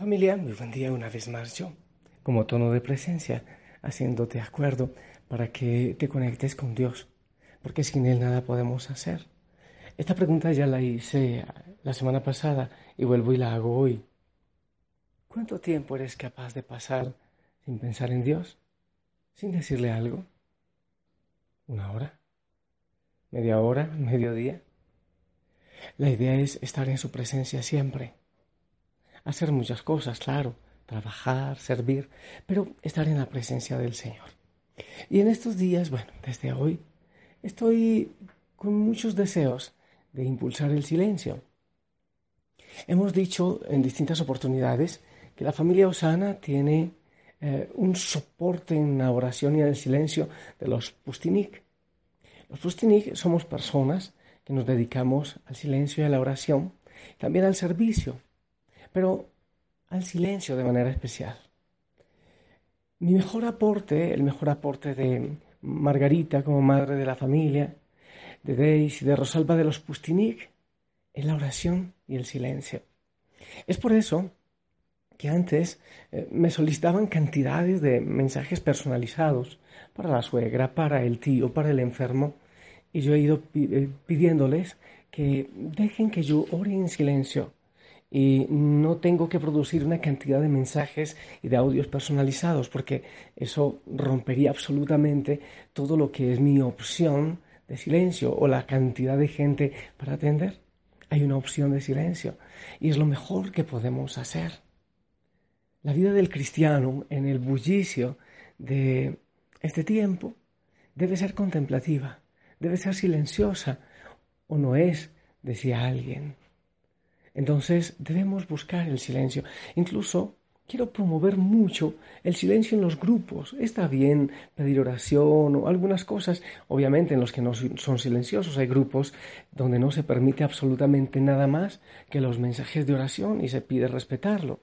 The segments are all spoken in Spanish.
Familia, muy buen día una vez más yo, como tono de presencia, haciéndote acuerdo para que te conectes con Dios, porque sin Él nada podemos hacer. Esta pregunta ya la hice la semana pasada y vuelvo y la hago hoy. ¿Cuánto tiempo eres capaz de pasar sin pensar en Dios? ¿Sin decirle algo? ¿Una hora? ¿Media hora? ¿Mediodía? La idea es estar en su presencia siempre hacer muchas cosas, claro, trabajar, servir, pero estar en la presencia del Señor. Y en estos días, bueno, desde hoy, estoy con muchos deseos de impulsar el silencio. Hemos dicho en distintas oportunidades que la familia Osana tiene eh, un soporte en la oración y en el silencio de los Pustinik. Los Pustinik somos personas que nos dedicamos al silencio y a la oración, también al servicio, pero al silencio de manera especial. Mi mejor aporte, el mejor aporte de Margarita como madre de la familia, de Deis y de Rosalba de los Pustinik, es la oración y el silencio. Es por eso que antes eh, me solicitaban cantidades de mensajes personalizados para la suegra, para el tío, para el enfermo, y yo he ido eh, pidiéndoles que dejen que yo ore en silencio y no tengo que producir una cantidad de mensajes y de audios personalizados porque eso rompería absolutamente todo lo que es mi opción de silencio o la cantidad de gente para atender. Hay una opción de silencio y es lo mejor que podemos hacer. La vida del cristiano en el bullicio de este tiempo debe ser contemplativa, debe ser silenciosa o no es, decía alguien. Entonces debemos buscar el silencio. Incluso quiero promover mucho el silencio en los grupos. Está bien pedir oración o algunas cosas, obviamente en los que no son silenciosos. Hay grupos donde no se permite absolutamente nada más que los mensajes de oración y se pide respetarlo.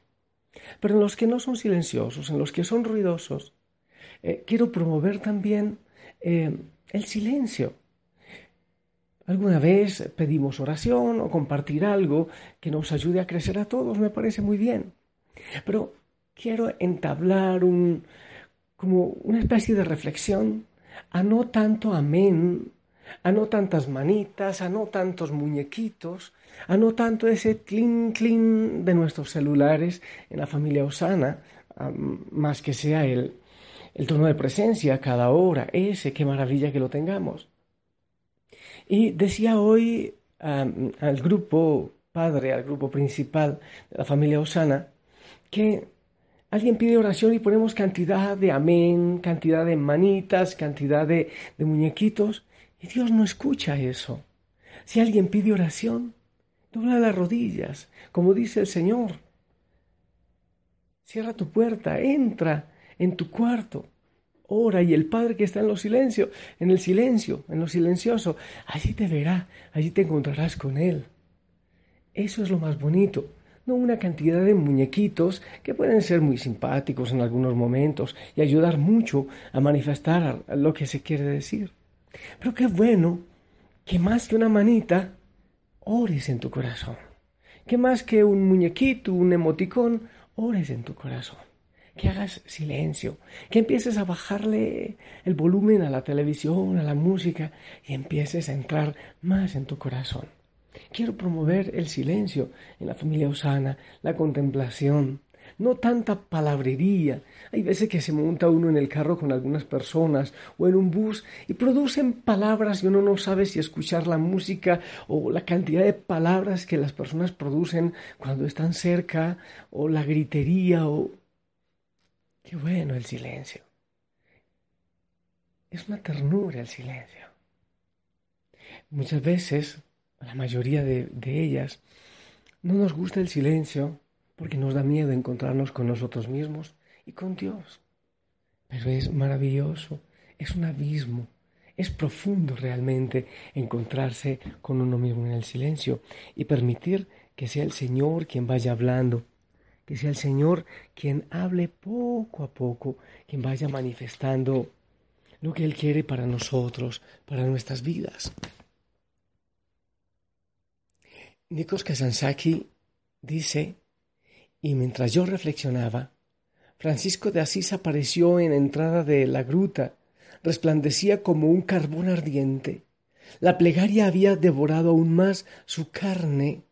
Pero en los que no son silenciosos, en los que son ruidosos, eh, quiero promover también eh, el silencio. Alguna vez pedimos oración o compartir algo que nos ayude a crecer a todos, me parece muy bien. Pero quiero entablar un, como una especie de reflexión a no tanto amén, a no tantas manitas, a no tantos muñequitos, a no tanto ese clean clean de nuestros celulares en la familia Osana, más que sea el, el tono de presencia cada hora, ese, qué maravilla que lo tengamos. Y decía hoy al grupo padre, al grupo principal de la familia Osana, que alguien pide oración y ponemos cantidad de amén, cantidad de manitas, cantidad de, de muñequitos, y Dios no escucha eso. Si alguien pide oración, dobla las rodillas, como dice el Señor. Cierra tu puerta, entra en tu cuarto ora y el Padre que está en lo silencio, en el silencio, en lo silencioso, allí te verá, allí te encontrarás con Él. Eso es lo más bonito, no una cantidad de muñequitos que pueden ser muy simpáticos en algunos momentos y ayudar mucho a manifestar lo que se quiere decir. Pero qué bueno que más que una manita, ores en tu corazón. Que más que un muñequito, un emoticón, ores en tu corazón que hagas silencio, que empieces a bajarle el volumen a la televisión, a la música y empieces a entrar más en tu corazón. Quiero promover el silencio en la familia Osana, la contemplación, no tanta palabrería. Hay veces que se monta uno en el carro con algunas personas o en un bus y producen palabras y uno no sabe si escuchar la música o la cantidad de palabras que las personas producen cuando están cerca o la gritería o Qué bueno el silencio. Es una ternura el silencio. Muchas veces, la mayoría de, ellas, no nos gusta el silencio porque nos da miedo encontrarnos con nosotros mismos y con Dios. Pero es maravilloso, es un abismo, es profundo realmente encontrarse con uno mismo en el silencio y permitir que sea el Señor quien vaya hablando que sea el Señor quien hable poco a poco, quien vaya manifestando lo que Él quiere para nosotros, para nuestras vidas. Nikos Kazansaki dice, Y mientras yo reflexionaba, Francisco de Asís apareció en la entrada de la gruta, resplandecía como un carbón ardiente. La plegaria había devorado aún más su carne,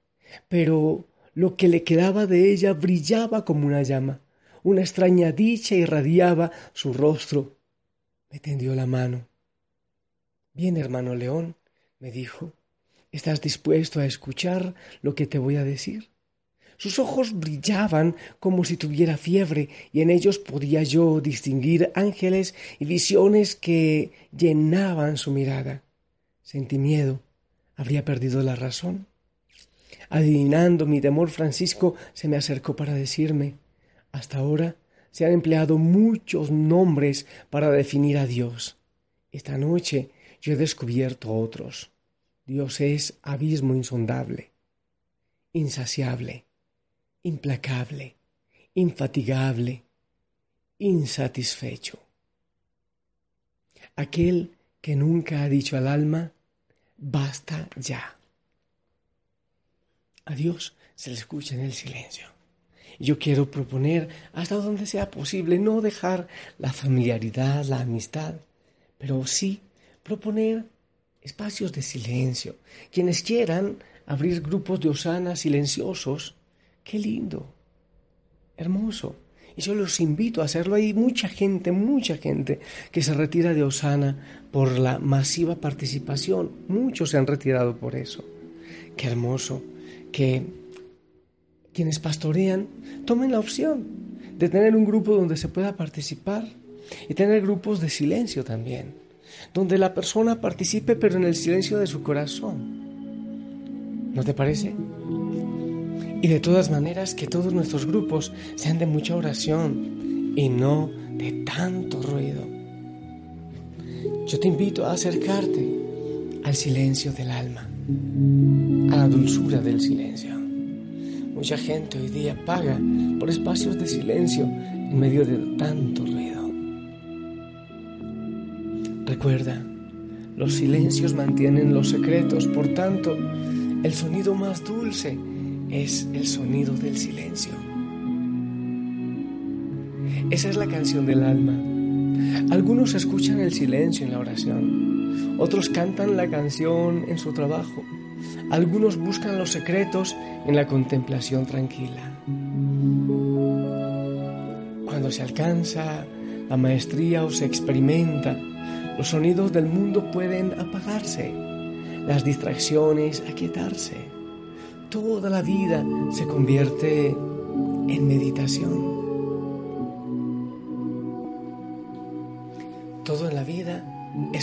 pero lo que le quedaba de ella brillaba como una llama. Una extraña dicha irradiaba su rostro. Me tendió la mano. Bien, hermano León, me dijo, ¿estás dispuesto a escuchar lo que te voy a decir? Sus ojos brillaban como si tuviera fiebre, y en ellos podía yo distinguir ángeles y visiones que llenaban su mirada. Sentí miedo. ¿Habría perdido la razón? Adivinando mi temor, Francisco se me acercó para decirme hasta ahora se han empleado muchos nombres para definir a Dios. Esta noche yo he descubierto otros. Dios es abismo insondable, insaciable, implacable, infatigable, insatisfecho. Aquel que nunca ha dicho al alma, basta ya. A Dios se le escucha en el silencio. Yo quiero proponer, hasta donde sea posible, no dejar la familiaridad, la amistad, pero sí proponer espacios de silencio. Quienes quieran abrir grupos de Osana silenciosos, qué lindo, hermoso. Y yo los invito a hacerlo. Hay mucha gente, mucha gente que se retira de Osana por la masiva participación. Muchos se han retirado por eso. Qué hermoso que quienes pastorean tomen la opción de tener un grupo donde se pueda participar y tener grupos de silencio también, donde la persona participe pero en el silencio de su corazón. ¿No te parece? Y de todas maneras que todos nuestros grupos sean de mucha oración y no de tanto ruido. Yo te invito a acercarte al silencio del alma, a la dulzura del silencio. Mucha gente hoy día paga por espacios de silencio en medio de tanto ruido. Recuerda, los silencios mantienen los secretos, por tanto, el sonido más dulce es el sonido del silencio. Esa es la canción del alma. Algunos escuchan el silencio en la oración, otros cantan la canción en su trabajo, algunos buscan los secretos en la contemplación tranquila. Cuando se alcanza la maestría o se experimenta, los sonidos del mundo pueden apagarse, las distracciones aquietarse. Toda la vida se convierte en meditación.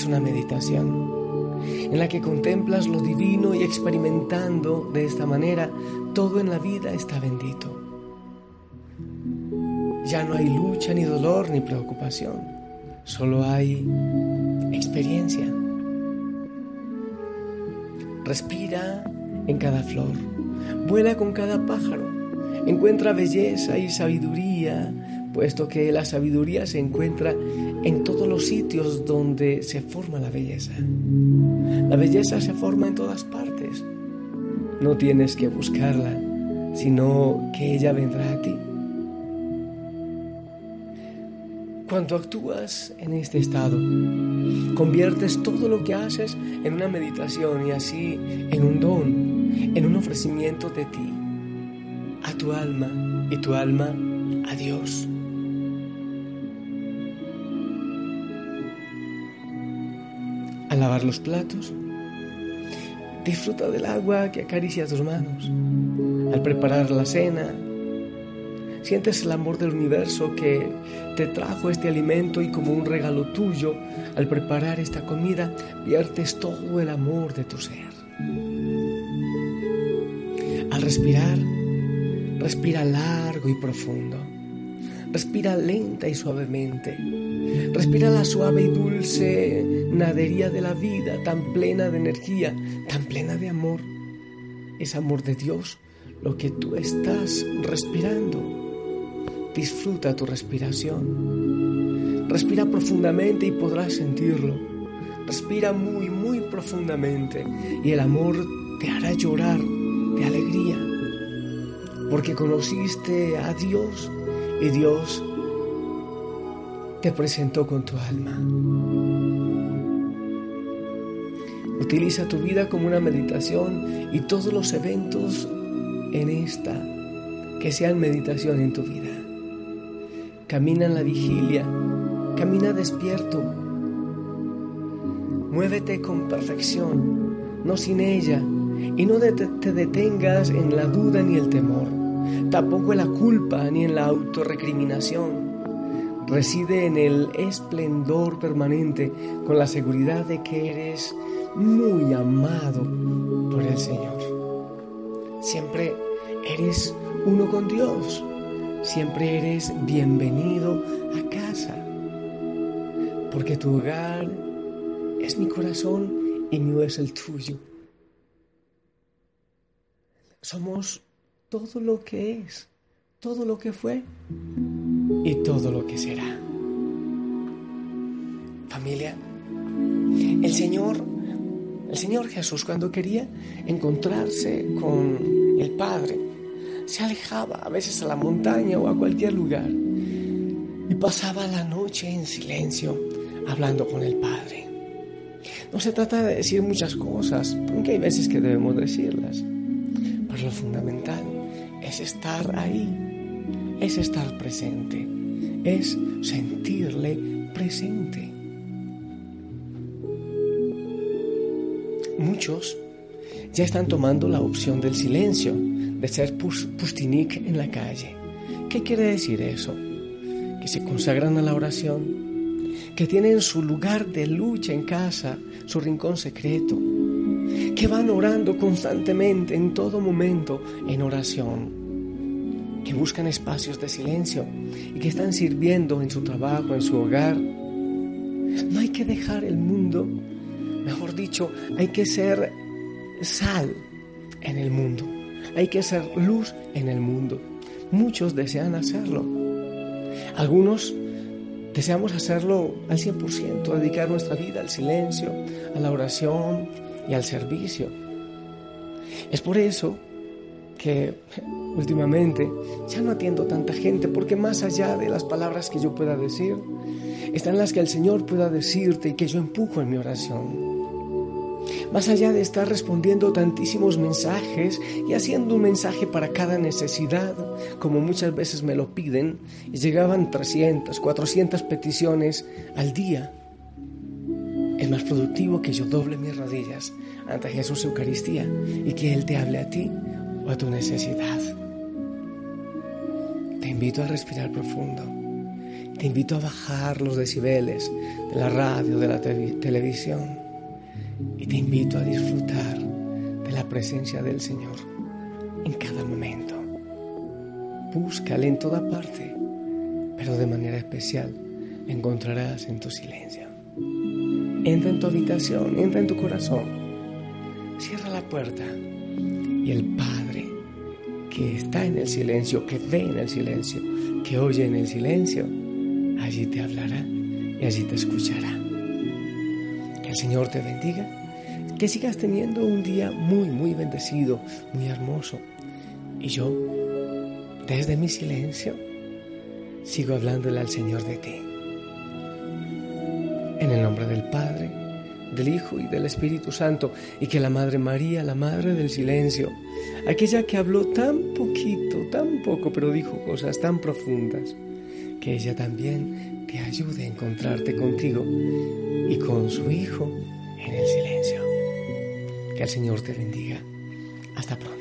Es una meditación en la que contemplas lo divino y experimentando de esta manera, todo en la vida está bendito. Ya no hay lucha, ni dolor, ni preocupación, solo hay experiencia. Respira en cada flor, vuela con cada pájaro, encuentra belleza y sabiduría, puesto que la sabiduría se encuentra en todos los sitios donde se forma la belleza. La belleza se forma en todas partes. No tienes que buscarla, sino que ella vendrá a ti. Cuando actúas en este estado, conviertes todo lo que haces en una meditación y así en un don, en un ofrecimiento de ti, a tu alma y tu alma a Dios. Al lavar los platos, disfruta del agua que acaricia tus manos. Al preparar la cena, sientes el amor del universo que te trajo este alimento y como un regalo tuyo, al preparar esta comida, viertes todo el amor de tu ser. Al respirar, respira largo y profundo. Respira lenta y suavemente. Respira la suave y dulce nadería de la vida, tan plena de energía, tan plena de amor. Es amor de Dios lo que tú estás respirando. Disfruta tu respiración. Respira profundamente y podrás sentirlo. Respira muy, muy profundamente y el amor te hará llorar de alegría. porque conociste a Dios y Dios te presentó con tu alma. Utiliza tu vida como una meditación y todos los eventos en esta que sean meditación en tu vida. Camina en la vigilia, camina despierto, muévete con perfección, no sin ella, y no te detengas en la duda ni el temor, tampoco en la culpa ni en la autorrecriminación reside en el esplendor permanente con la seguridad de que eres muy amado por el Señor. Siempre eres uno con Dios. Siempre eres bienvenido a casa. Porque tu hogar es mi corazón y mío es el tuyo. Somos todo lo que es, todo lo que fue y todo lo que será. Familia, el Señor, el Señor Jesús cuando quería encontrarse con el Padre, se alejaba a veces a la montaña o a cualquier lugar y pasaba la noche en silencio hablando con el Padre. No se trata de decir muchas cosas, porque hay veces que debemos decirlas, pero lo fundamental es estar ahí es estar presente, es sentirle presente. Muchos ya están tomando la opción del silencio, de ser pustinik en la calle. ¿Qué quiere decir eso? Que se consagran a la oración, que tienen su lugar de lucha en casa, su rincón secreto, que van orando constantemente en todo momento en oración que buscan espacios de silencio y que están sirviendo en su trabajo, en su hogar. No hay que dejar el mundo, mejor dicho, hay que ser sal en el mundo, hay que ser luz en el mundo. Muchos desean hacerlo. Algunos deseamos hacerlo al 100%, dedicar nuestra vida al silencio, a la oración y al servicio. Es por eso que últimamente ya no atiendo tanta gente porque más allá de las palabras que yo pueda decir, están las que el Señor pueda decirte y que yo empujo en mi oración. Más allá de estar respondiendo tantísimos mensajes y haciendo un mensaje para cada necesidad, como muchas veces me lo piden, y llegaban 300, 400 peticiones al día, es más productivo que yo doble mis rodillas ante Jesús Eucaristía y que Él te hable a ti a tu necesidad. Te invito a respirar profundo. Te invito a bajar los decibeles de la radio, de la televisión. Y te invito a disfrutar de la presencia del Señor en cada momento. Búscale en toda parte, pero de manera especial encontrarás en tu silencio. Entra en tu habitación, entra en tu corazón, cierra la puerta y el Padre que está en el silencio, que ve en el silencio, que oye en el silencio, allí te hablará y allí te escuchará. Que el Señor te bendiga, que sigas teniendo un día muy, muy bendecido, muy hermoso. Y yo, desde mi silencio, sigo hablándole al Señor de ti. En el nombre del Padre, del Hijo y del Espíritu Santo, y que la Madre María, la Madre del Silencio, aquella que habló tan poquito, tan poco, pero dijo cosas tan profundas, que ella también te ayude a encontrarte contigo y con su Hijo en el silencio. Que el Señor te bendiga. Hasta pronto.